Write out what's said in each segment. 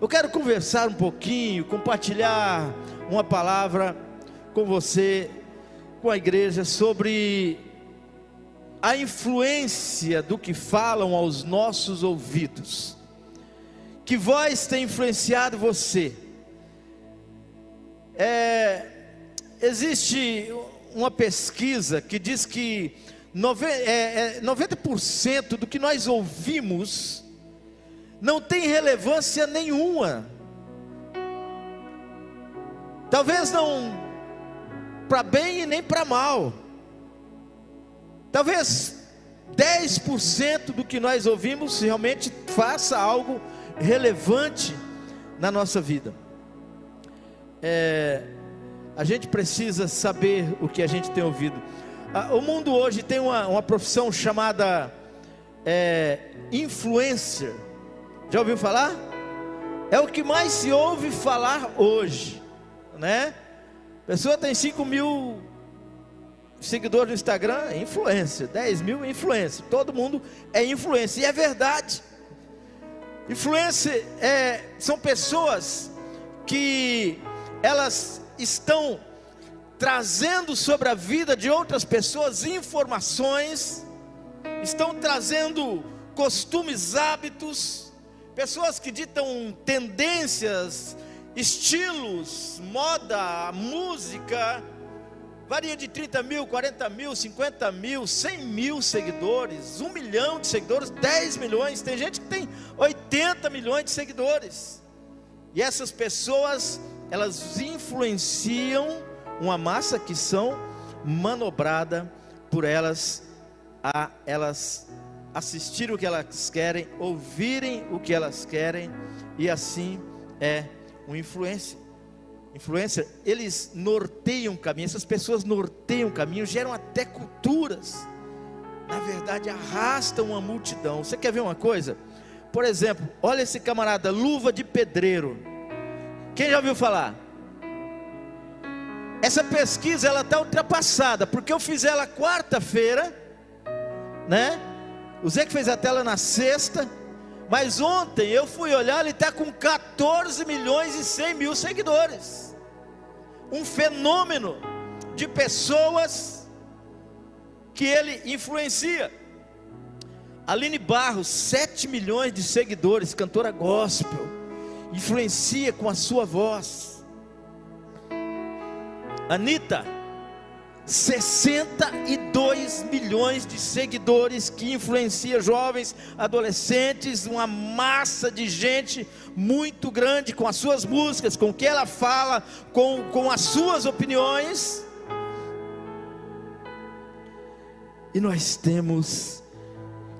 Eu quero conversar um pouquinho, compartilhar uma palavra com você, com a igreja, sobre a influência do que falam aos nossos ouvidos. Que voz tem influenciado você? É, existe uma pesquisa que diz que 90% é, é, do que nós ouvimos não tem relevância nenhuma. Talvez não para bem e nem para mal. Talvez 10% do que nós ouvimos realmente faça algo relevante na nossa vida. É, a gente precisa saber o que a gente tem ouvido. Ah, o mundo hoje tem uma, uma profissão chamada é, influencer. Já ouviu falar? É o que mais se ouve falar hoje, né? A pessoa tem 5 mil seguidores no Instagram, é influência. 10 mil influência. Todo mundo é influência. E é verdade. Influência é, são pessoas que elas estão trazendo sobre a vida de outras pessoas informações, estão trazendo costumes, hábitos, pessoas que ditam tendências, estilos, moda, música, Varia de 30 mil, 40 mil, 50 mil, 100 mil seguidores, 1 milhão de seguidores, 10 milhões. Tem gente que tem 80 milhões de seguidores. E essas pessoas, elas influenciam uma massa que são manobrada por elas a elas assistirem o que elas querem, ouvirem o que elas querem e assim é uma influência influência, eles norteiam caminho, essas pessoas norteiam caminho, geram até culturas. Na verdade, arrastam uma multidão. Você quer ver uma coisa? Por exemplo, olha esse camarada, luva de pedreiro. Quem já ouviu falar? Essa pesquisa ela está ultrapassada, porque eu fiz ela quarta-feira, né? O Zé que fez a tela na sexta, mas ontem eu fui olhar, ele está com 14 milhões e 100 mil seguidores um fenômeno de pessoas que ele influencia. Aline Barros, 7 milhões de seguidores, cantora gospel, influencia com a sua voz. Anitta, 62 milhões de seguidores que influencia jovens, adolescentes, uma massa de gente muito grande com as suas músicas, com o que ela fala, com, com as suas opiniões. E nós temos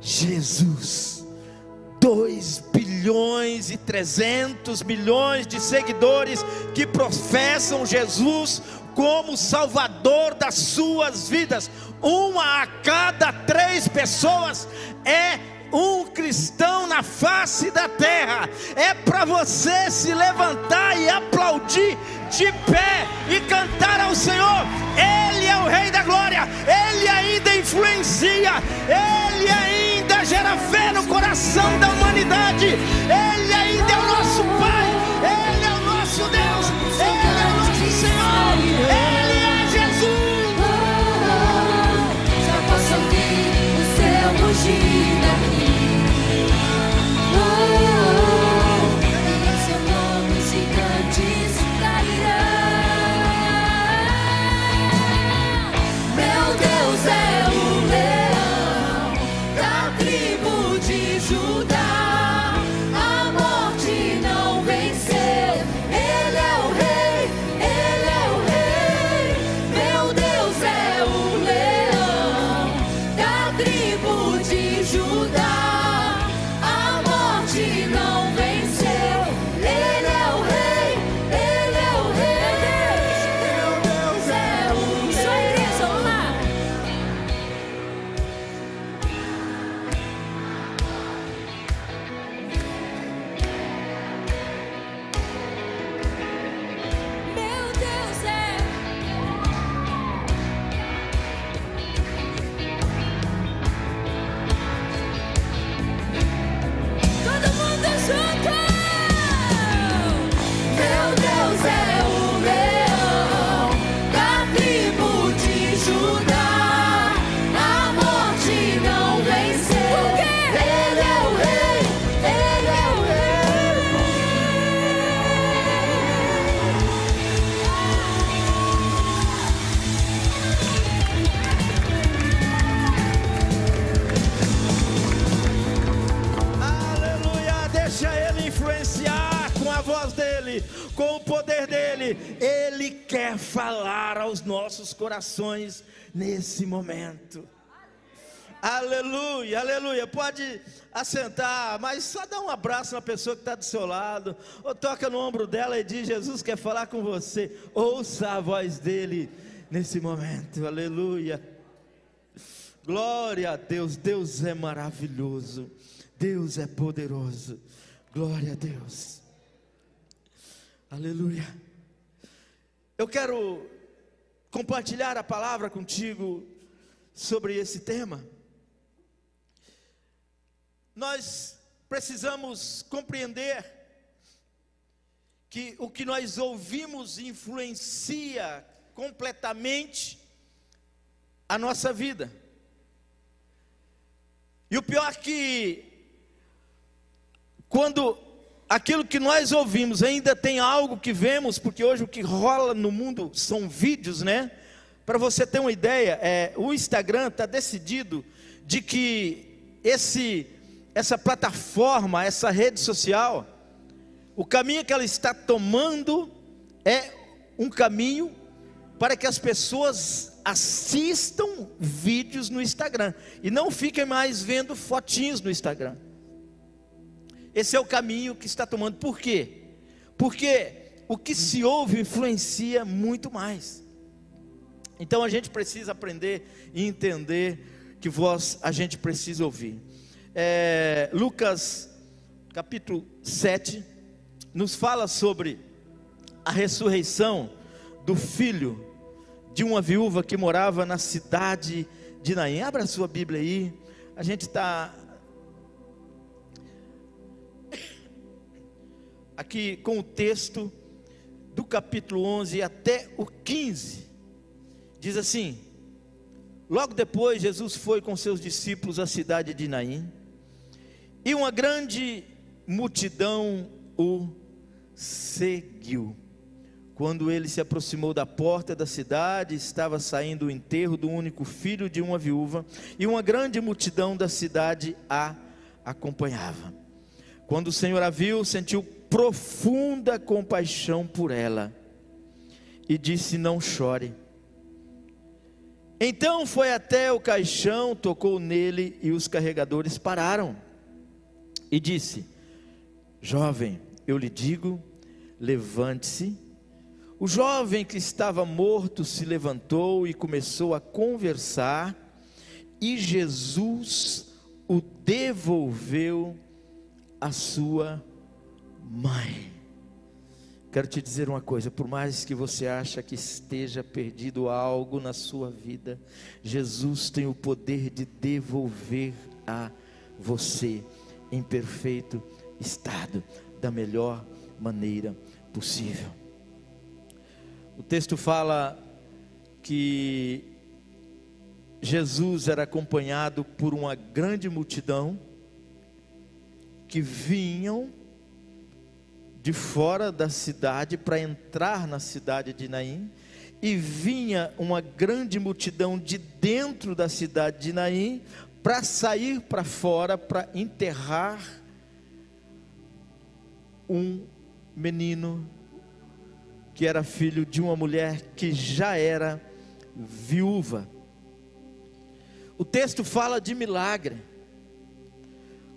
Jesus, 2 bilhões e 300 milhões de seguidores que professam Jesus como Salvador das suas vidas. Uma a cada três pessoas é um cristão na face da terra. É para você se levantar e aplaudir de pé e cantar ao Senhor. Ele é o Rei da Glória. Ele ainda influencia. Ele ainda gera fé no coração da humanidade. Ele ainda é o nosso Pai. Ele é o nosso Deus. Corações nesse momento. Aleluia, aleluia. Pode assentar, mas só dá um abraço na pessoa que está do seu lado, ou toca no ombro dela e diz: Jesus quer falar com você. Ouça a voz dele nesse momento, aleluia. Glória a Deus, Deus é maravilhoso, Deus é poderoso, glória a Deus, aleluia. Eu quero compartilhar a palavra contigo sobre esse tema. Nós precisamos compreender que o que nós ouvimos influencia completamente a nossa vida. E o pior é que, quando aquilo que nós ouvimos ainda tem algo que vemos, porque hoje o que rola no mundo são vídeos, né? Para você ter uma ideia, é, o Instagram está decidido de que esse, essa plataforma, essa rede social, o caminho que ela está tomando é um caminho para que as pessoas assistam vídeos no Instagram e não fiquem mais vendo fotinhos no Instagram. Esse é o caminho que está tomando. Por quê? Porque o que se ouve influencia muito mais. Então a gente precisa aprender e entender que voz a gente precisa ouvir. É, Lucas capítulo 7 nos fala sobre a ressurreição do filho de uma viúva que morava na cidade de Naim. Abra a sua Bíblia aí. A gente está aqui com o texto do capítulo 11 até o 15. Diz assim: Logo depois, Jesus foi com seus discípulos à cidade de Naim, e uma grande multidão o seguiu. Quando ele se aproximou da porta da cidade, estava saindo o enterro do único filho de uma viúva, e uma grande multidão da cidade a acompanhava. Quando o Senhor a viu, sentiu profunda compaixão por ela e disse: Não chore. Então foi até o caixão, tocou nele e os carregadores pararam. E disse: Jovem, eu lhe digo, levante-se o jovem que estava morto se levantou e começou a conversar, e Jesus o devolveu à sua mãe. Quero te dizer uma coisa, por mais que você acha que esteja perdido algo na sua vida, Jesus tem o poder de devolver a você em perfeito estado, da melhor maneira possível. O texto fala que Jesus era acompanhado por uma grande multidão que vinham de fora da cidade para entrar na cidade de Naim, e vinha uma grande multidão de dentro da cidade de Naim para sair para fora para enterrar um menino que era filho de uma mulher que já era viúva. O texto fala de milagre.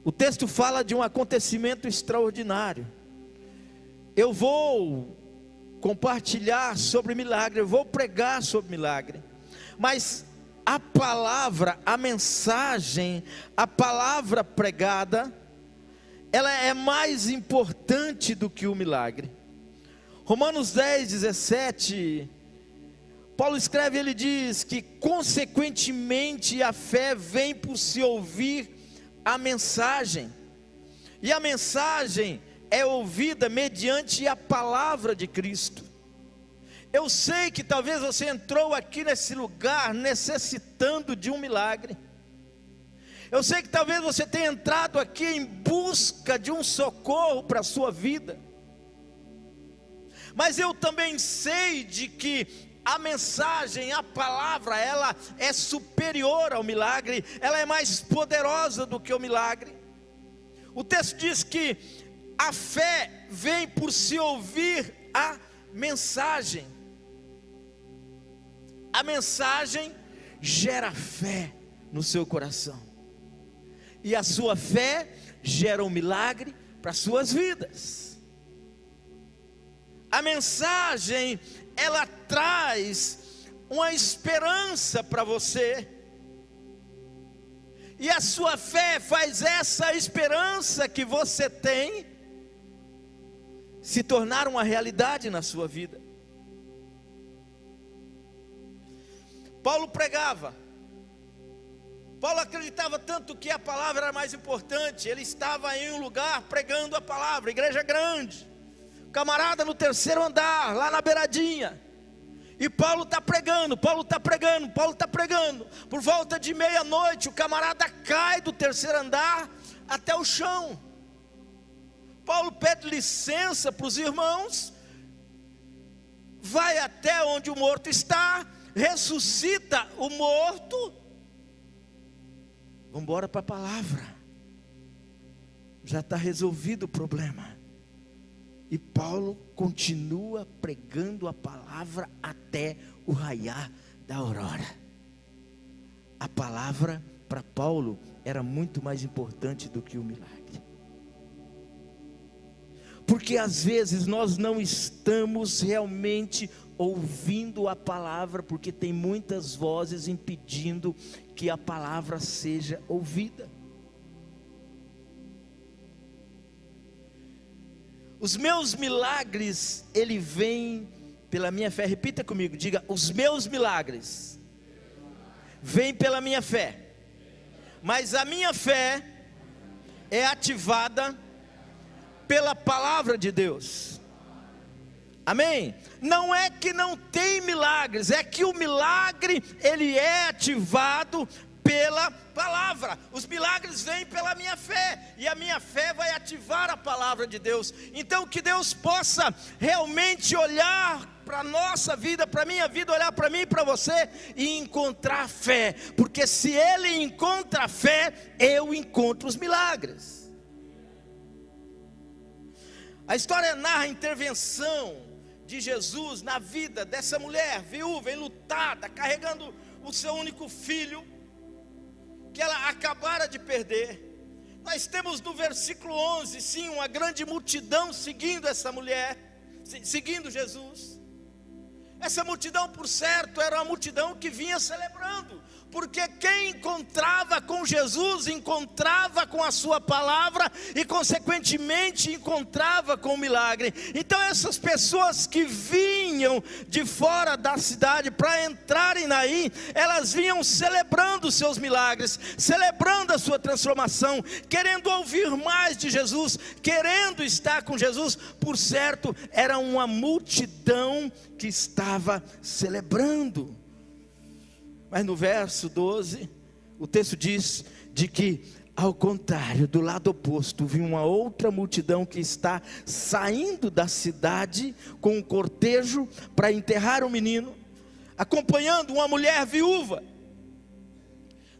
O texto fala de um acontecimento extraordinário. Eu vou compartilhar sobre milagre, eu vou pregar sobre milagre. Mas a palavra, a mensagem, a palavra pregada, ela é mais importante do que o milagre. Romanos 10, 17, Paulo escreve, ele diz que consequentemente a fé vem por se ouvir a mensagem, e a mensagem é ouvida mediante a palavra de Cristo. Eu sei que talvez você entrou aqui nesse lugar necessitando de um milagre. Eu sei que talvez você tenha entrado aqui em busca de um socorro para a sua vida mas eu também sei de que a mensagem, a palavra, ela é superior ao milagre, ela é mais poderosa do que o milagre. O texto diz que A fé vem por se ouvir a mensagem. A mensagem gera fé no seu coração. E a sua fé gera um milagre para suas vidas. A mensagem ela traz uma esperança para você. E a sua fé faz essa esperança que você tem se tornar uma realidade na sua vida. Paulo pregava. Paulo acreditava tanto que a palavra era mais importante. Ele estava em um lugar pregando a palavra, igreja grande. Camarada no terceiro andar, lá na beiradinha. E Paulo está pregando, Paulo está pregando, Paulo está pregando. Por volta de meia-noite, o camarada cai do terceiro andar até o chão. Paulo pede licença para os irmãos, vai até onde o morto está, ressuscita o morto. Vamos embora para a palavra. Já está resolvido o problema. E Paulo continua pregando a palavra até o raiar da aurora. A palavra para Paulo era muito mais importante do que o milagre. Porque às vezes nós não estamos realmente ouvindo a palavra, porque tem muitas vozes impedindo que a palavra seja ouvida. Os meus milagres, ele vem pela minha fé. Repita comigo, diga: os meus milagres vêm pela minha fé. Mas a minha fé é ativada pela palavra de Deus. Amém? Não é que não tem milagres, é que o milagre ele é ativado pela palavra. Os milagres vêm pela minha fé, e a minha fé vai ativar a palavra de Deus. Então, que Deus possa realmente olhar para nossa vida, para minha vida, olhar para mim e para você e encontrar fé, porque se Ele encontra fé, eu encontro os milagres. A história narra a intervenção de Jesus na vida dessa mulher viúva, enlutada, carregando o seu único filho que ela acabara de perder. Nós temos no versículo 11, sim, uma grande multidão seguindo essa mulher, seguindo Jesus. Essa multidão, por certo, era uma multidão que vinha celebrando, porque quem encontrava com Jesus encontrava com a sua palavra e consequentemente encontrava com o milagre. Então essas pessoas que vinham de fora da cidade para entrarem aí, elas vinham celebrando os seus milagres, celebrando a sua transformação, querendo ouvir mais de Jesus, querendo estar com Jesus. Por certo, era uma multidão que estava celebrando. Mas no verso 12, o texto diz de que, ao contrário, do lado oposto, viu uma outra multidão que está saindo da cidade com um cortejo para enterrar o menino, acompanhando uma mulher viúva.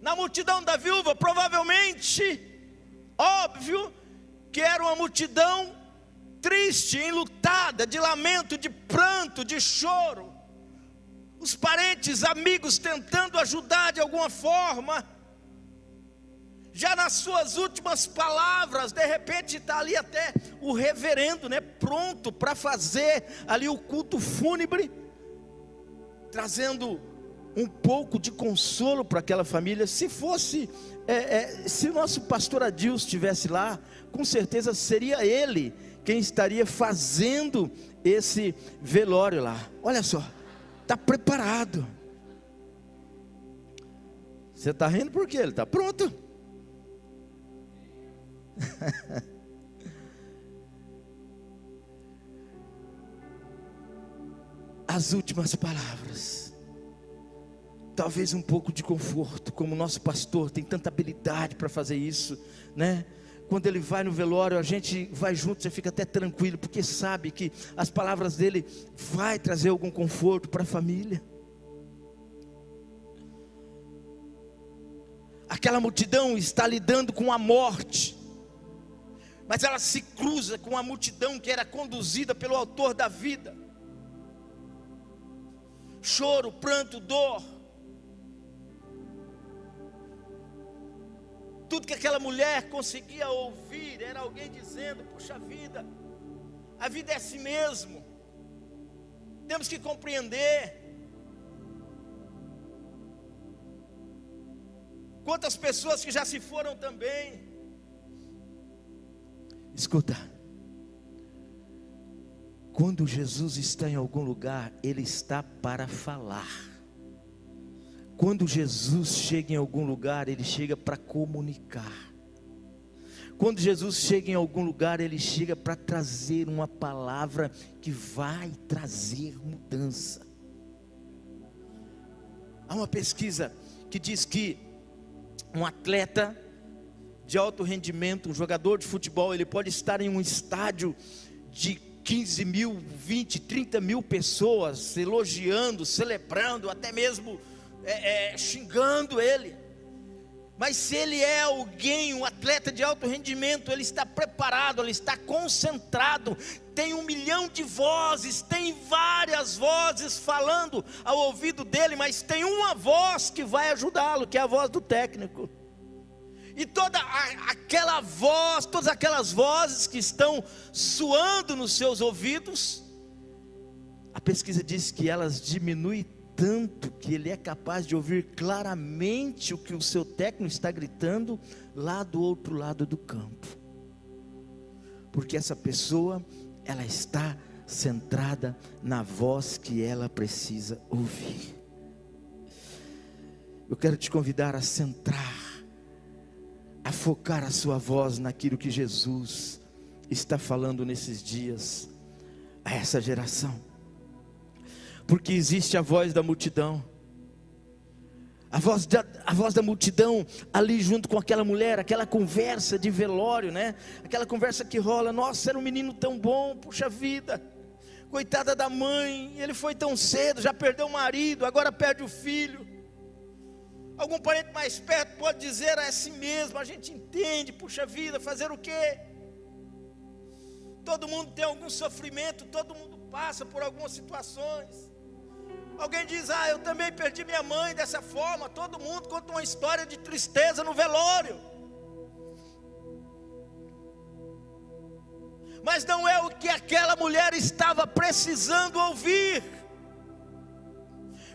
Na multidão da viúva, provavelmente, óbvio, que era uma multidão triste, enlutada, de lamento, de pranto, de choro os parentes, amigos tentando ajudar de alguma forma. Já nas suas últimas palavras, de repente está ali até o reverendo, né, pronto para fazer ali o culto fúnebre, trazendo um pouco de consolo para aquela família. Se fosse, é, é, se nosso pastor Adilson estivesse lá, com certeza seria ele quem estaria fazendo esse velório lá. Olha só está preparado. Você está rindo por quê? Ele está pronto. As últimas palavras. Talvez um pouco de conforto, como o nosso pastor tem tanta habilidade para fazer isso, né? Quando ele vai no velório, a gente vai junto, você fica até tranquilo, porque sabe que as palavras dele vai trazer algum conforto para a família. Aquela multidão está lidando com a morte, mas ela se cruza com a multidão que era conduzida pelo autor da vida. Choro, pranto, dor. Tudo que aquela mulher conseguia ouvir era alguém dizendo: Puxa vida, a vida é assim mesmo. Temos que compreender. Quantas pessoas que já se foram também. Escuta. Quando Jesus está em algum lugar, ele está para falar. Quando Jesus chega em algum lugar, ele chega para comunicar. Quando Jesus chega em algum lugar, ele chega para trazer uma palavra que vai trazer mudança. Há uma pesquisa que diz que um atleta de alto rendimento, um jogador de futebol, ele pode estar em um estádio de 15 mil, 20, 30 mil pessoas elogiando, celebrando, até mesmo é, é, xingando ele. Mas se ele é alguém, um atleta de alto rendimento, ele está preparado, ele está concentrado, tem um milhão de vozes, tem várias vozes falando ao ouvido dele, mas tem uma voz que vai ajudá-lo, que é a voz do técnico. E toda a, aquela voz, todas aquelas vozes que estão soando nos seus ouvidos, a pesquisa diz que elas diminuem tanto que ele é capaz de ouvir claramente o que o seu técnico está gritando lá do outro lado do campo. Porque essa pessoa, ela está centrada na voz que ela precisa ouvir. Eu quero te convidar a centrar a focar a sua voz naquilo que Jesus está falando nesses dias a essa geração. Porque existe a voz da multidão. A voz, da, a voz da multidão ali junto com aquela mulher, aquela conversa de velório, né? Aquela conversa que rola, nossa, era um menino tão bom, puxa vida. Coitada da mãe, ele foi tão cedo, já perdeu o marido, agora perde o filho. Algum parente mais perto pode dizer é assim mesmo, a gente entende, puxa vida, fazer o quê? Todo mundo tem algum sofrimento, todo mundo passa por algumas situações. Alguém diz, ah, eu também perdi minha mãe dessa forma. Todo mundo conta uma história de tristeza no velório. Mas não é o que aquela mulher estava precisando ouvir.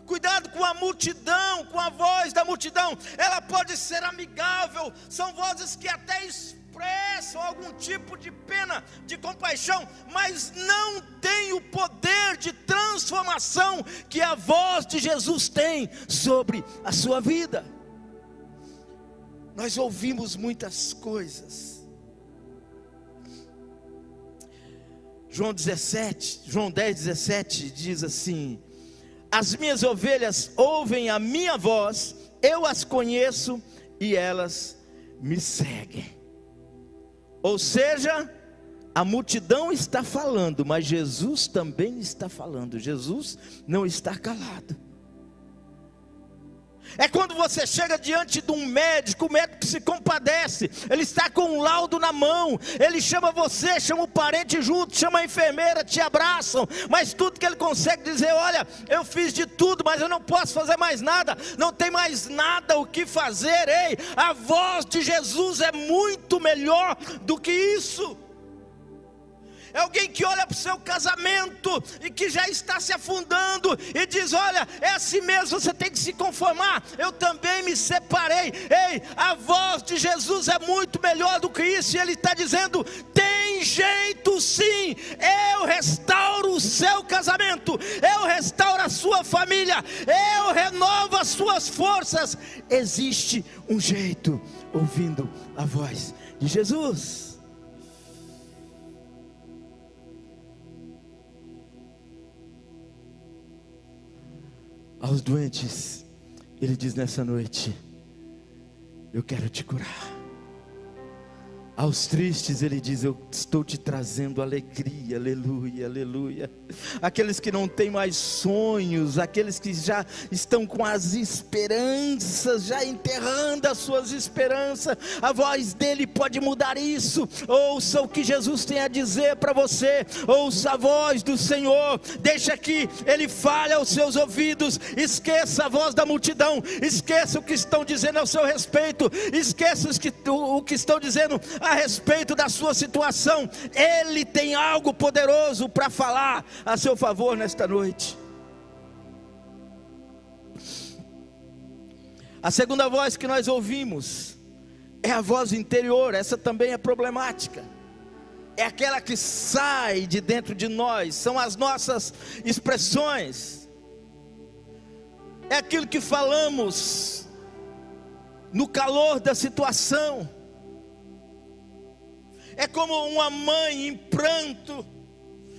Cuidado com a multidão, com a voz da multidão. Ela pode ser amigável, são vozes que até expressam algum tipo de pena, de compaixão, mas não tem o poder de transformação que a voz de Jesus tem sobre a sua vida. Nós ouvimos muitas coisas. João 17, João 10, 17 diz assim: as minhas ovelhas ouvem a minha voz, eu as conheço e elas me seguem. Ou seja, a multidão está falando, mas Jesus também está falando. Jesus não está calado. É quando você chega diante de um médico, o médico se compadece, ele está com um laudo na mão, ele chama você, chama o parente junto, chama a enfermeira, te abraçam, mas tudo que ele consegue dizer: olha, eu fiz de tudo, mas eu não posso fazer mais nada, não tem mais nada o que fazer, ei, a voz de Jesus é muito melhor do que isso é alguém que olha para o seu casamento e que já está se afundando e diz: Olha, é assim mesmo, você tem que se conformar. Eu também me separei. Ei, a voz de Jesus é muito melhor do que isso, e Ele está dizendo: Tem jeito sim, eu restauro o seu casamento, eu restauro a sua família, eu renovo as suas forças. Existe um jeito, ouvindo a voz de Jesus. Aos doentes, Ele diz nessa noite: Eu quero te curar. Aos tristes ele diz: Eu estou te trazendo alegria, aleluia, aleluia. Aqueles que não têm mais sonhos, aqueles que já estão com as esperanças, já enterrando as suas esperanças, a voz dele pode mudar isso. Ouça o que Jesus tem a dizer para você, ouça a voz do Senhor, deixa que ele fale aos seus ouvidos, esqueça a voz da multidão, esqueça o que estão dizendo ao seu respeito, esqueça o que estão dizendo a respeito da sua situação, Ele tem algo poderoso para falar a seu favor nesta noite. A segunda voz que nós ouvimos é a voz interior, essa também é problemática. É aquela que sai de dentro de nós, são as nossas expressões. É aquilo que falamos no calor da situação é como uma mãe em pranto,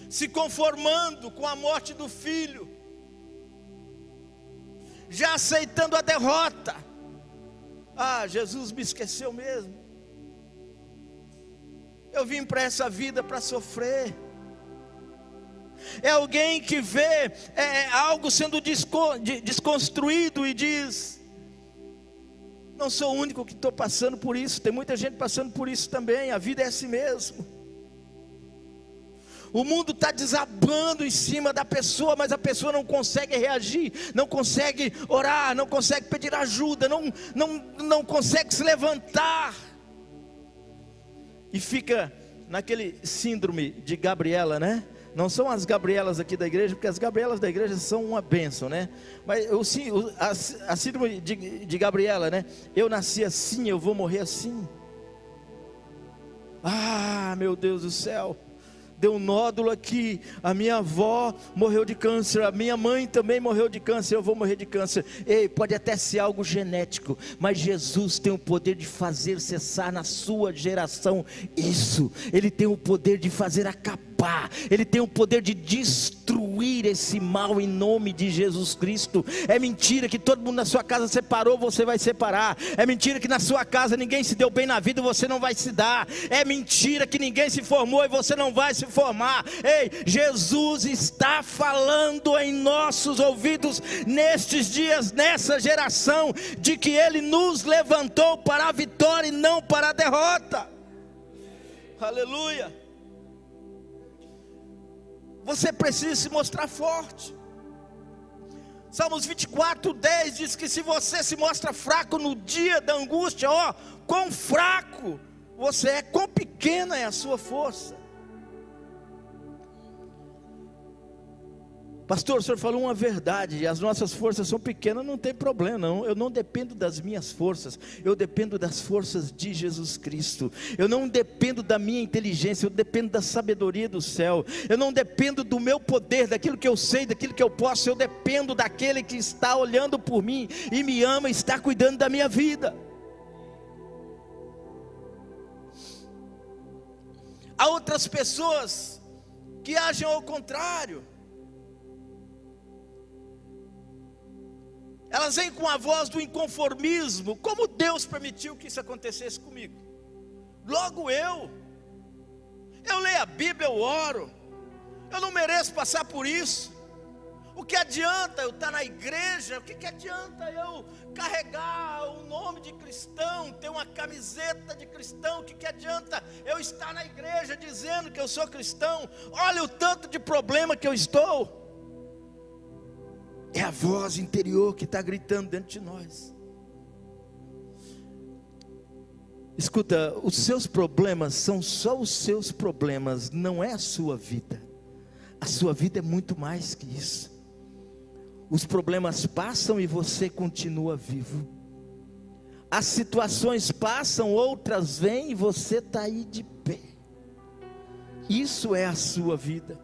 se conformando com a morte do filho, já aceitando a derrota. Ah, Jesus me esqueceu mesmo. Eu vim para essa vida para sofrer. É alguém que vê é, algo sendo desconstruído e diz: não sou o único que estou passando por isso, tem muita gente passando por isso também. A vida é assim mesmo. O mundo está desabando em cima da pessoa, mas a pessoa não consegue reagir, não consegue orar, não consegue pedir ajuda, não, não, não consegue se levantar. E fica naquele síndrome de Gabriela, né? Não são as Gabrielas aqui da igreja, porque as Gabrielas da igreja são uma bênção, né? Mas eu, sim, a, a síndrome de, de Gabriela, né? Eu nasci assim, eu vou morrer assim. Ah, meu Deus do céu deu um nódulo aqui. A minha avó morreu de câncer, a minha mãe também morreu de câncer, eu vou morrer de câncer. Ei, pode até ser algo genético, mas Jesus tem o poder de fazer cessar na sua geração isso. Ele tem o poder de fazer acabar, ele tem o poder de destruir esse mal em nome de Jesus Cristo. É mentira que todo mundo na sua casa separou, você vai separar. É mentira que na sua casa ninguém se deu bem na vida, você não vai se dar. É mentira que ninguém se formou e você não vai se formar. Ei, Jesus está falando em nossos ouvidos nestes dias, nessa geração, de que Ele nos levantou para a vitória e não para a derrota. Aleluia. Você precisa se mostrar forte. Salmos 24, 10 diz que se você se mostra fraco no dia da angústia, ó, quão fraco você é, quão pequena é a sua força. Pastor, o senhor falou uma verdade, as nossas forças são pequenas, não tem problema, não. Eu não dependo das minhas forças, eu dependo das forças de Jesus Cristo. Eu não dependo da minha inteligência, eu dependo da sabedoria do céu. Eu não dependo do meu poder, daquilo que eu sei, daquilo que eu posso, eu dependo daquele que está olhando por mim e me ama, está cuidando da minha vida. Há outras pessoas que agem ao contrário elas vêm com a voz do inconformismo. Como Deus permitiu que isso acontecesse comigo? Logo eu. Eu leio a Bíblia, eu oro. Eu não mereço passar por isso. O que adianta eu estar na igreja? O que, que adianta eu carregar o nome de cristão, ter uma camiseta de cristão? O que, que adianta eu estar na igreja dizendo que eu sou cristão? Olha o tanto de problema que eu estou. É a voz interior que está gritando dentro de nós. Escuta, os seus problemas são só os seus problemas, não é a sua vida. A sua vida é muito mais que isso. Os problemas passam e você continua vivo. As situações passam, outras vêm e você está aí de pé. Isso é a sua vida.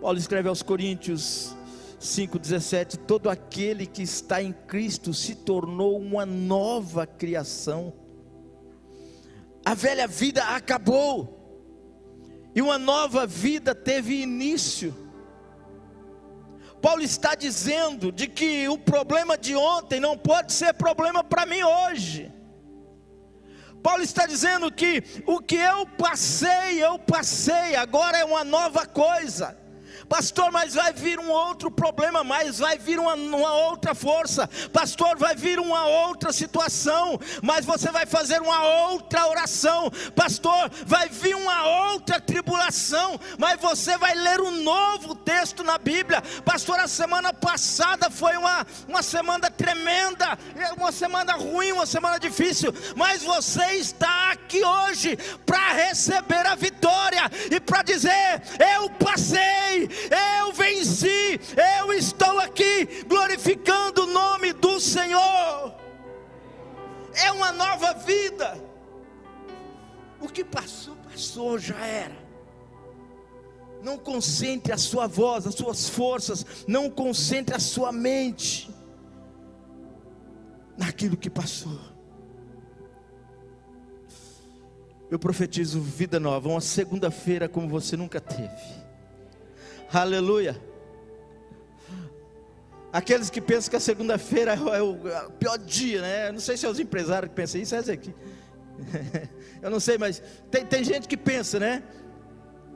Paulo escreve aos Coríntios 5,17: Todo aquele que está em Cristo se tornou uma nova criação. A velha vida acabou, e uma nova vida teve início. Paulo está dizendo de que o problema de ontem não pode ser problema para mim hoje. Paulo está dizendo que o que eu passei, eu passei, agora é uma nova coisa. Pastor, mas vai vir um outro problema, mas vai vir uma, uma, outra força. Pastor, vai vir uma outra situação, mas você vai fazer uma outra oração. Pastor, vai vir uma outra tribulação, mas você vai ler um novo texto na Bíblia. Pastor, a semana passada foi uma, uma semana tremenda, uma semana ruim, uma semana difícil, mas você está aqui hoje para receber a vitória e para dizer: Eu passei, eu venci, eu estou aqui glorificando o nome do Senhor. É uma nova vida. O que passou, passou, já era. Não concentre a sua voz, as suas forças, não concentre a sua mente naquilo que passou. Eu profetizo vida nova, uma segunda-feira como você nunca teve. Aleluia. Aqueles que pensam que a segunda-feira é o pior dia, né? Não sei se é os empresários que pensam isso, é esse aqui. Eu não sei, mas tem, tem gente que pensa, né?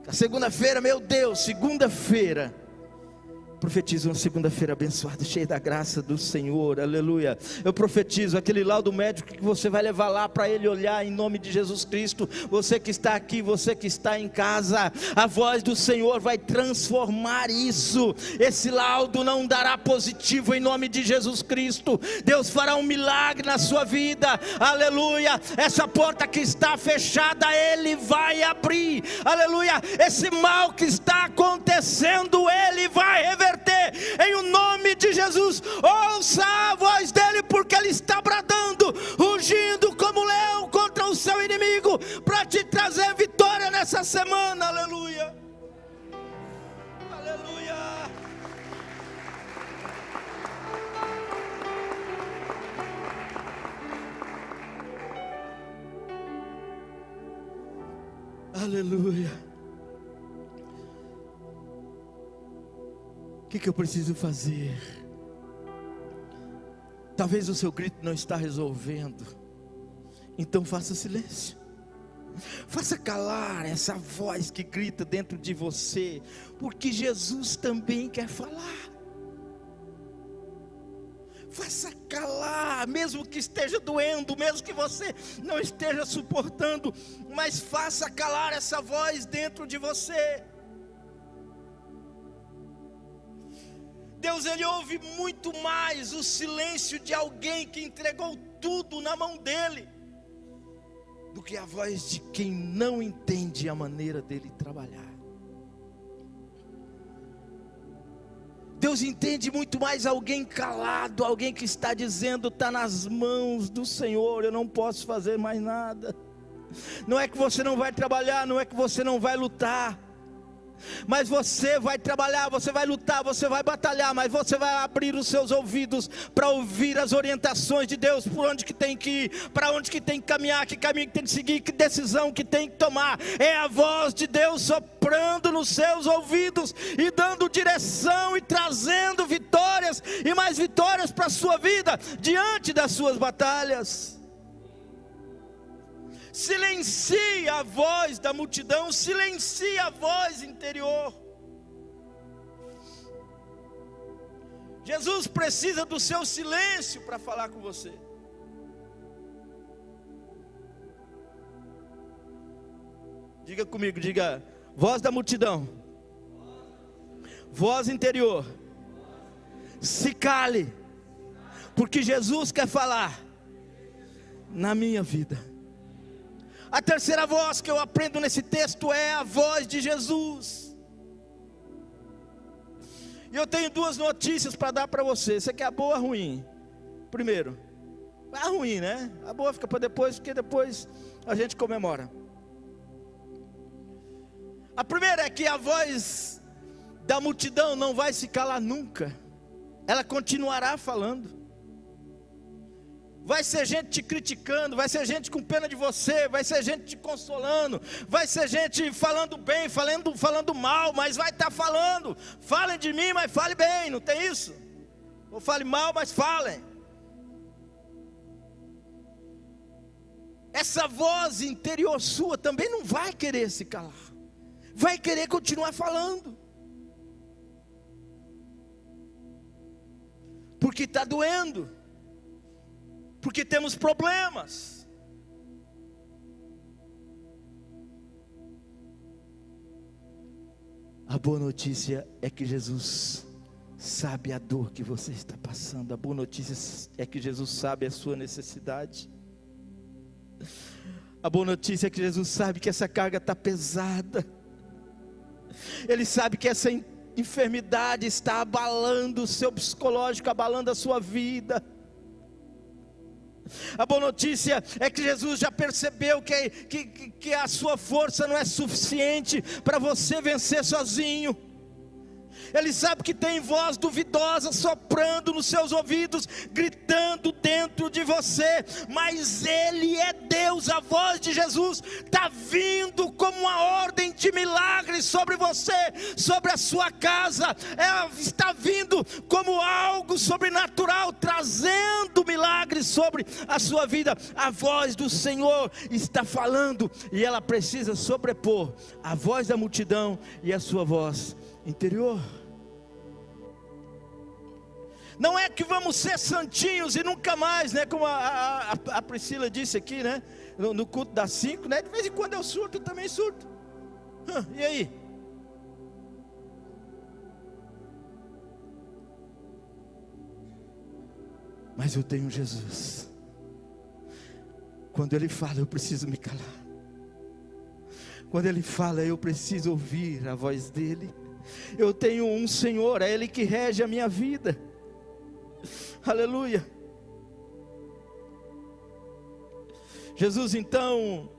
A segunda-feira, meu Deus, segunda-feira profetizo uma segunda-feira abençoada, cheia da graça do Senhor, aleluia. Eu profetizo aquele laudo médico que você vai levar lá para ele olhar em nome de Jesus Cristo. Você que está aqui, você que está em casa, a voz do Senhor vai transformar isso. Esse laudo não dará positivo em nome de Jesus Cristo. Deus fará um milagre na sua vida, aleluia. Essa porta que está fechada, Ele vai abrir, aleluia. Esse mal que está acontecendo, Ele vai reverter em o nome de Jesus. Ouça a voz dele, porque ele está bradando, rugindo como leão contra o seu inimigo, para te trazer vitória nessa semana. Aleluia. Aleluia. Aleluia. Que, que eu preciso fazer? Talvez o seu grito não está resolvendo. Então faça silêncio. Faça calar essa voz que grita dentro de você, porque Jesus também quer falar. Faça calar, mesmo que esteja doendo, mesmo que você não esteja suportando, mas faça calar essa voz dentro de você. Deus ele ouve muito mais o silêncio de alguém que entregou tudo na mão dele do que a voz de quem não entende a maneira dele trabalhar. Deus entende muito mais alguém calado, alguém que está dizendo: está nas mãos do Senhor, eu não posso fazer mais nada. Não é que você não vai trabalhar, não é que você não vai lutar mas você vai trabalhar, você vai lutar, você vai batalhar, mas você vai abrir os seus ouvidos para ouvir as orientações de Deus, por onde que tem que ir, para onde que tem que caminhar, que caminho que tem que seguir, que decisão que tem que tomar. É a voz de Deus soprando nos seus ouvidos e dando direção e trazendo vitórias e mais vitórias para a sua vida diante das suas batalhas silencie a voz da multidão, silencie a voz interior. Jesus precisa do seu silêncio para falar com você. Diga comigo, diga, voz da multidão, voz interior, se cale, porque Jesus quer falar na minha vida. A terceira voz que eu aprendo nesse texto é a voz de Jesus. E eu tenho duas notícias para dar para você. Você quer a boa ou a ruim? Primeiro, a ruim, né? A boa fica para depois, porque depois a gente comemora. A primeira é que a voz da multidão não vai se calar nunca, ela continuará falando. Vai ser gente te criticando, vai ser gente com pena de você, vai ser gente te consolando, vai ser gente falando bem, falando, falando mal, mas vai estar tá falando. Falem de mim, mas fale bem, não tem isso? Ou fale mal, mas falem. essa voz interior sua também não vai querer se calar, vai querer continuar falando, porque está doendo, porque temos problemas. A boa notícia é que Jesus sabe a dor que você está passando. A boa notícia é que Jesus sabe a sua necessidade. A boa notícia é que Jesus sabe que essa carga está pesada. Ele sabe que essa enfermidade está abalando o seu psicológico, abalando a sua vida. A boa notícia é que Jesus já percebeu que, que, que a sua força não é suficiente para você vencer sozinho. Ele sabe que tem voz duvidosa soprando nos seus ouvidos, gritando dentro de você, mas Ele é Deus, a voz de Jesus está vindo como uma ordem de milagres sobre você, sobre a sua casa, é, está vindo como algo sobrenatural, trazendo milagres sobre a sua vida. A voz do Senhor está falando e ela precisa sobrepor a voz da multidão e a sua voz interior. Não é que vamos ser santinhos e nunca mais, né? Como a, a, a Priscila disse aqui, né? No, no, culto das cinco, né? De vez em quando eu surto, eu também surto. Hum, e aí? Mas eu tenho Jesus. Quando Ele fala, eu preciso me calar. Quando Ele fala, eu preciso ouvir a voz dEle. Eu tenho um Senhor, é Ele que rege a minha vida. Aleluia. Jesus então,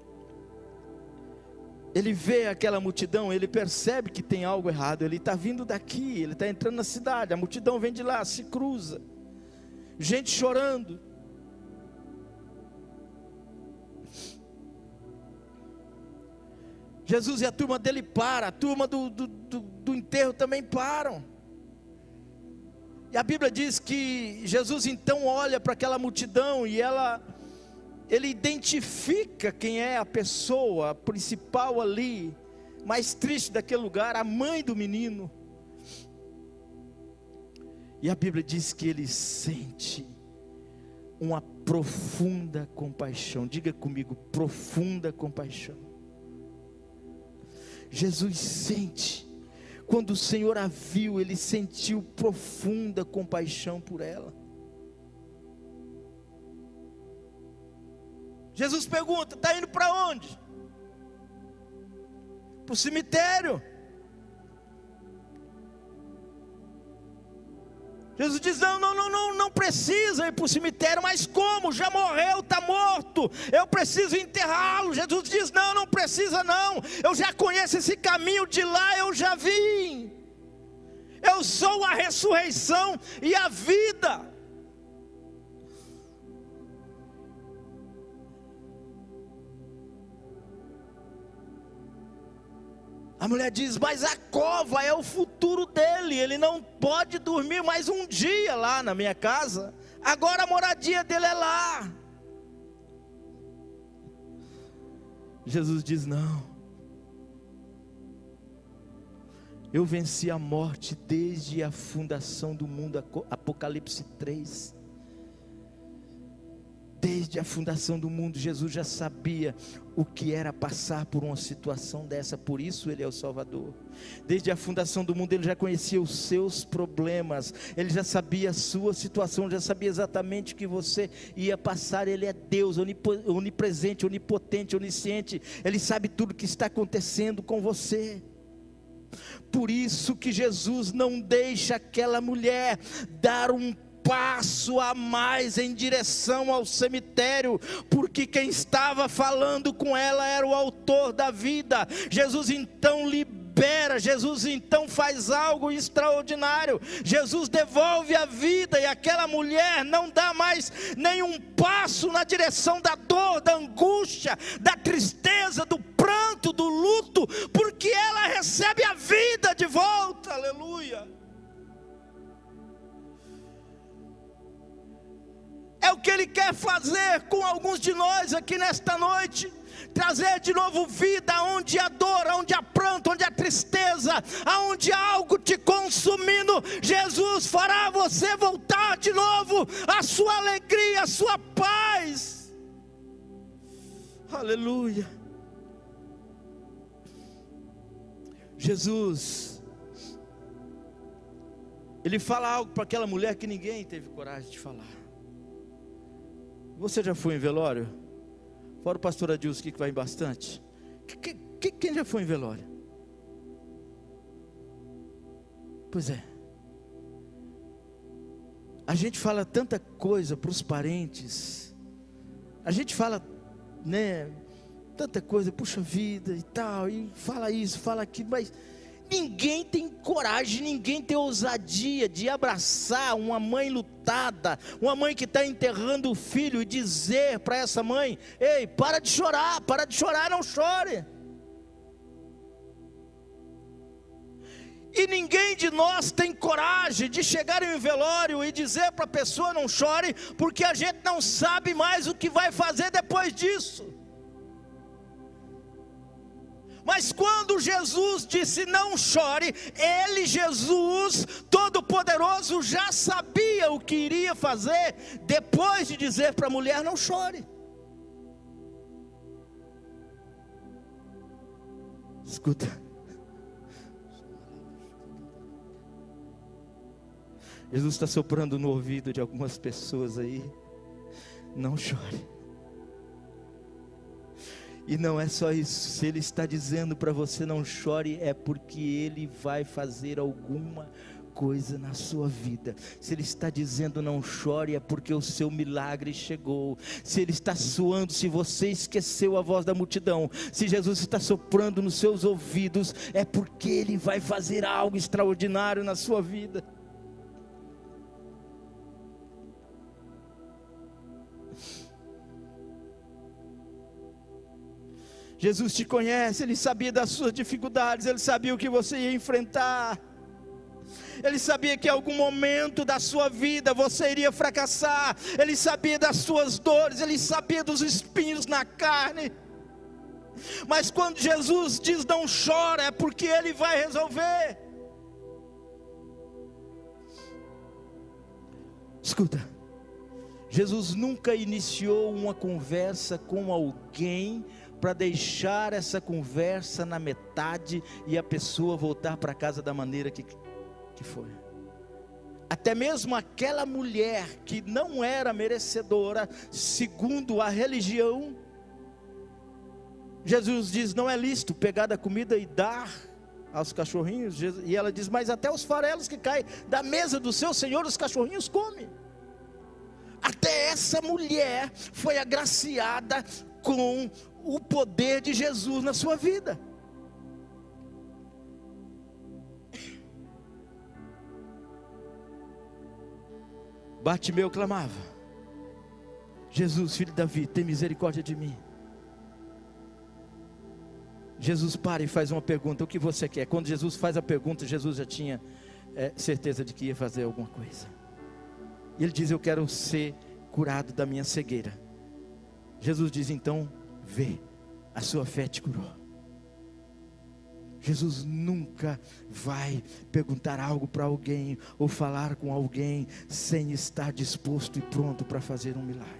ele vê aquela multidão, ele percebe que tem algo errado, ele está vindo daqui, ele está entrando na cidade, a multidão vem de lá, se cruza, gente chorando. Jesus e a turma dele para, a turma do, do, do, do enterro também param. E a Bíblia diz que Jesus então olha para aquela multidão e ela ele identifica quem é a pessoa principal ali, mais triste daquele lugar, a mãe do menino. E a Bíblia diz que ele sente uma profunda compaixão. Diga comigo, profunda compaixão. Jesus sente quando o Senhor a viu, ele sentiu profunda compaixão por ela. Jesus pergunta: está indo para onde? Para o cemitério. Jesus diz: não, não, não, não, não precisa ir para o cemitério, mas como? Já morreu, está morto, eu preciso enterrá-lo. Jesus diz: não, não precisa não, eu já conheço esse caminho de lá, eu já vim. Eu sou a ressurreição e a vida. A mulher diz: Mas a cova é o futuro dele, ele não pode dormir mais um dia lá na minha casa, agora a moradia dele é lá. Jesus diz: Não, eu venci a morte desde a fundação do mundo, Apocalipse 3. Desde a fundação do mundo, Jesus já sabia o que era passar por uma situação dessa, por isso Ele é o Salvador. Desde a fundação do mundo, Ele já conhecia os seus problemas, Ele já sabia a sua situação, já sabia exatamente o que você ia passar. Ele é Deus, onipresente, onipotente, onisciente, Ele sabe tudo o que está acontecendo com você. Por isso que Jesus não deixa aquela mulher dar um passo a mais em direção ao cemitério, porque quem estava falando com ela era o autor da vida. Jesus então libera, Jesus então faz algo extraordinário. Jesus devolve a vida e aquela mulher não dá mais nenhum passo na direção da dor, da angústia, da tristeza, do pranto, do luto, porque ela recebe a vida de volta. Aleluia. É o que Ele quer fazer com alguns de nós aqui nesta noite trazer de novo vida onde há dor, onde há pranto, onde há tristeza, aonde há algo te consumindo. Jesus fará você voltar de novo a sua alegria, a sua paz. Aleluia. Jesus, ele fala algo para aquela mulher que ninguém teve coragem de falar. Você já foi em velório? Fora o pastor Adilson que vai em bastante. Que, que, quem já foi em velório? Pois é. A gente fala tanta coisa para os parentes. A gente fala, né, tanta coisa, puxa vida e tal, e fala isso, fala aquilo, mas Ninguém tem coragem, ninguém tem ousadia de abraçar uma mãe lutada, uma mãe que está enterrando o filho e dizer para essa mãe: Ei, para de chorar, para de chorar, não chore. E ninguém de nós tem coragem de chegar em um velório e dizer para a pessoa não chore, porque a gente não sabe mais o que vai fazer depois disso. Mas quando Jesus disse não chore, ele, Jesus, Todo-Poderoso, já sabia o que iria fazer depois de dizer para a mulher: não chore. Escuta. Jesus está soprando no ouvido de algumas pessoas aí. Não chore. E não é só isso, se Ele está dizendo para você não chore, é porque Ele vai fazer alguma coisa na sua vida. Se Ele está dizendo não chore, é porque o seu milagre chegou. Se Ele está suando, se você esqueceu a voz da multidão, se Jesus está soprando nos seus ouvidos, é porque Ele vai fazer algo extraordinário na sua vida. Jesus te conhece, Ele sabia das suas dificuldades, Ele sabia o que você ia enfrentar. Ele sabia que em algum momento da sua vida você iria fracassar. Ele sabia das suas dores, ele sabia dos espinhos na carne. Mas quando Jesus diz não chora, é porque ele vai resolver. Escuta, Jesus nunca iniciou uma conversa com alguém para deixar essa conversa na metade e a pessoa voltar para casa da maneira que, que foi. Até mesmo aquela mulher que não era merecedora, segundo a religião, Jesus diz: não é lícito pegar da comida e dar aos cachorrinhos. E ela diz: mas até os farelos que caem da mesa do seu senhor, os cachorrinhos comem. Até essa mulher foi agraciada com o poder de Jesus na sua vida. Bartimeu clamava: Jesus, filho de Davi, tem misericórdia de mim. Jesus para e faz uma pergunta: O que você quer? Quando Jesus faz a pergunta, Jesus já tinha é, certeza de que ia fazer alguma coisa. E ele diz: Eu quero ser curado da minha cegueira. Jesus diz então: vê, a sua fé te curou. Jesus nunca vai perguntar algo para alguém ou falar com alguém sem estar disposto e pronto para fazer um milagre.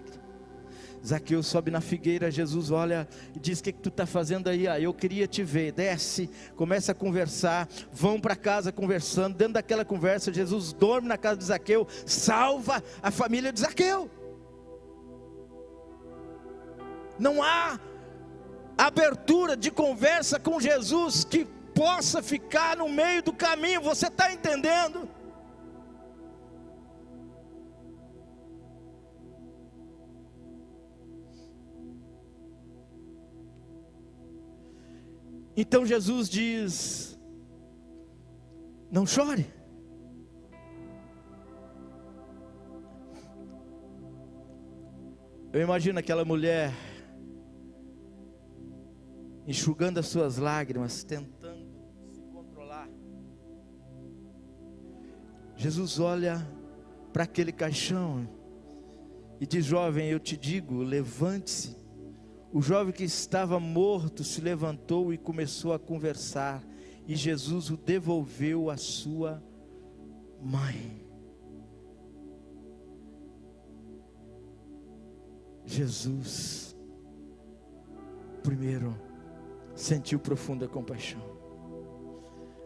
Zaqueu sobe na figueira, Jesus olha e diz: O que, que tu está fazendo aí? Ah, eu queria te ver. Desce, começa a conversar, vão para casa conversando. Dentro daquela conversa, Jesus dorme na casa de Zaqueu, salva a família de Zaqueu. Não há abertura de conversa com Jesus que possa ficar no meio do caminho, você está entendendo? Então Jesus diz: Não chore. Eu imagino aquela mulher enxugando as suas lágrimas, tentando se controlar. Jesus olha para aquele caixão E diz: Jovem, eu te digo, levante-se. O jovem que estava morto se levantou e começou a conversar, e Jesus o devolveu à sua mãe. Jesus, primeiro, sentiu profunda compaixão.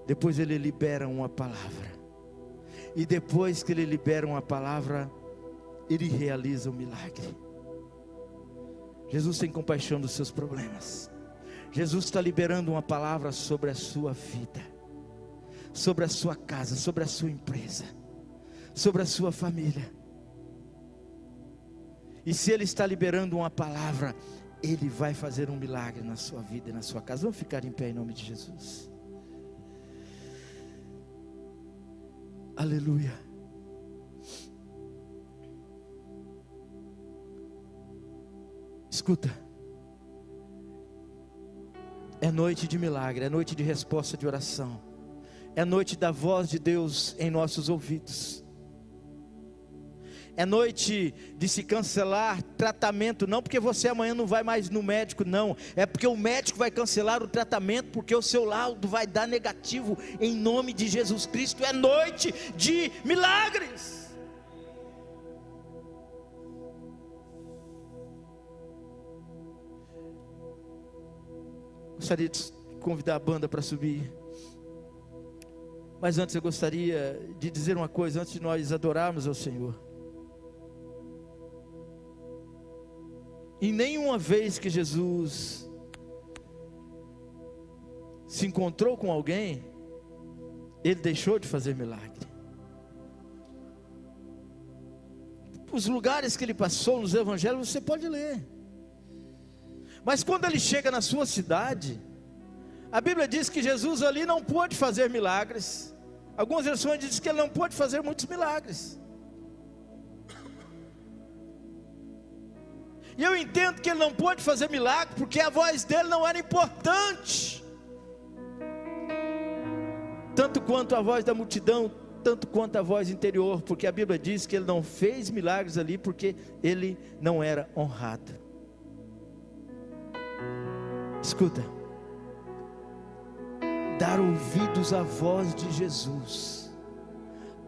Depois ele libera uma palavra. E depois que ele libera uma palavra, ele realiza o milagre. Jesus tem compaixão dos seus problemas. Jesus está liberando uma palavra sobre a sua vida, sobre a sua casa, sobre a sua empresa, sobre a sua família. E se Ele está liberando uma palavra, Ele vai fazer um milagre na sua vida e na sua casa. Vamos ficar em pé em nome de Jesus. Aleluia. Escuta. É noite de milagre, é noite de resposta de oração. É noite da voz de Deus em nossos ouvidos é noite de se cancelar tratamento, não porque você amanhã não vai mais no médico, não, é porque o médico vai cancelar o tratamento, porque o seu laudo vai dar negativo, em nome de Jesus Cristo. É noite de milagres. Gostaria de convidar a banda para subir. Mas antes eu gostaria de dizer uma coisa, antes de nós adorarmos ao Senhor. E nenhuma vez que Jesus se encontrou com alguém, ele deixou de fazer milagre. Os lugares que ele passou nos evangelhos você pode ler. Mas quando ele chega na sua cidade, a Bíblia diz que Jesus ali não pôde fazer milagres. Algumas versões dizem que ele não pôde fazer muitos milagres. E eu entendo que ele não pôde fazer milagre porque a voz dele não era importante. Tanto quanto a voz da multidão, tanto quanto a voz interior, porque a Bíblia diz que ele não fez milagres ali porque ele não era honrado. Escuta, dar ouvidos à voz de Jesus,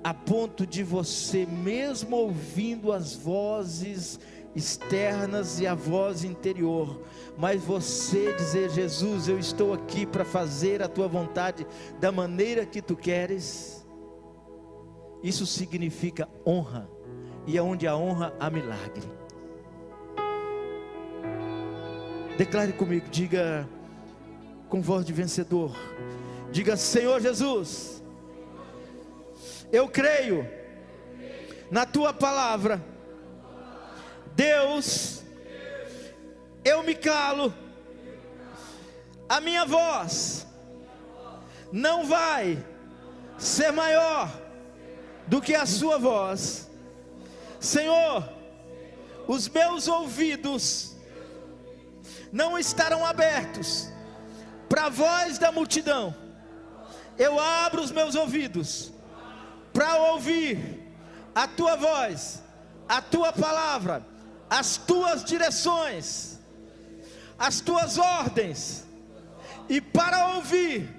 a ponto de você, mesmo ouvindo as vozes externas e a voz interior, mas você dizer: Jesus, eu estou aqui para fazer a tua vontade da maneira que tu queres, isso significa honra, e aonde há honra há milagre. Declare comigo, diga com voz de vencedor, diga: Senhor Jesus, eu creio na tua palavra Deus, eu me calo, a minha voz não vai ser maior do que a sua voz, Senhor. Os meus ouvidos não estarão abertos para a voz da multidão. Eu abro os meus ouvidos para ouvir a tua voz, a tua palavra as tuas direções, as tuas ordens, e para ouvir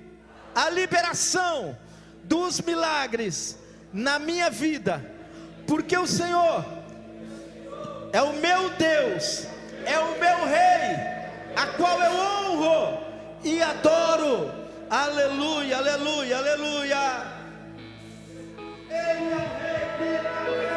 a liberação dos milagres na minha vida, porque o Senhor é o meu Deus, é o meu Rei, a qual eu honro e adoro. Aleluia, aleluia, aleluia. Ele é o Rei,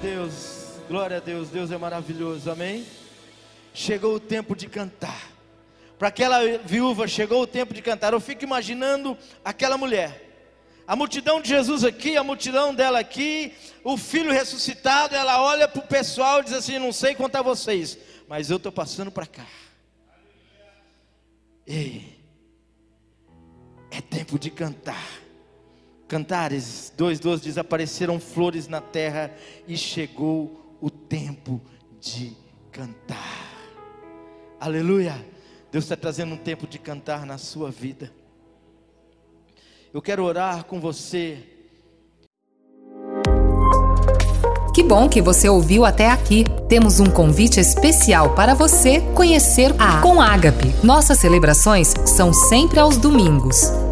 Deus. Glória a Deus. Deus é maravilhoso. Amém. Chegou o tempo de cantar. Para aquela viúva chegou o tempo de cantar. Eu fico imaginando aquela mulher. A multidão de Jesus aqui, a multidão dela aqui, o filho ressuscitado, ela olha para o pessoal e diz assim: Não sei a vocês, mas eu estou passando para cá. Ei, é tempo de cantar. Cantares 2,12 diz: Apareceram flores na terra e chegou o tempo de cantar. Aleluia! Deus está trazendo um tempo de cantar na sua vida. Eu quero orar com você. Que bom que você ouviu até aqui. Temos um convite especial para você conhecer a Com Ágape. Nossas celebrações são sempre aos domingos,